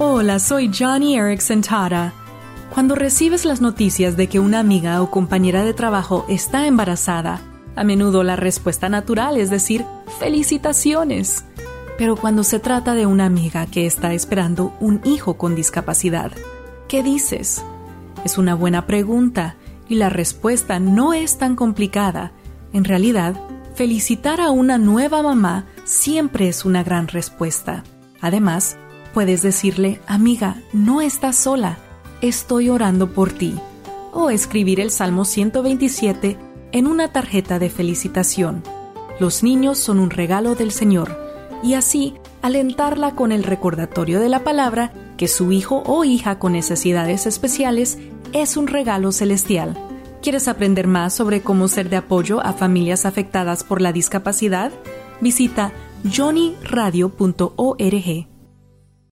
Hola, soy Johnny Erickson Tara. Cuando recibes las noticias de que una amiga o compañera de trabajo está embarazada, a menudo la respuesta natural es decir, felicitaciones. Pero cuando se trata de una amiga que está esperando un hijo con discapacidad, ¿qué dices? Es una buena pregunta y la respuesta no es tan complicada. En realidad, felicitar a una nueva mamá siempre es una gran respuesta. Además, puedes decirle, amiga, no estás sola, estoy orando por ti. O escribir el Salmo 127 en una tarjeta de felicitación. Los niños son un regalo del Señor y así alentarla con el recordatorio de la palabra que su hijo o hija con necesidades especiales es un regalo celestial. ¿Quieres aprender más sobre cómo ser de apoyo a familias afectadas por la discapacidad? Visita johnnyradio.org.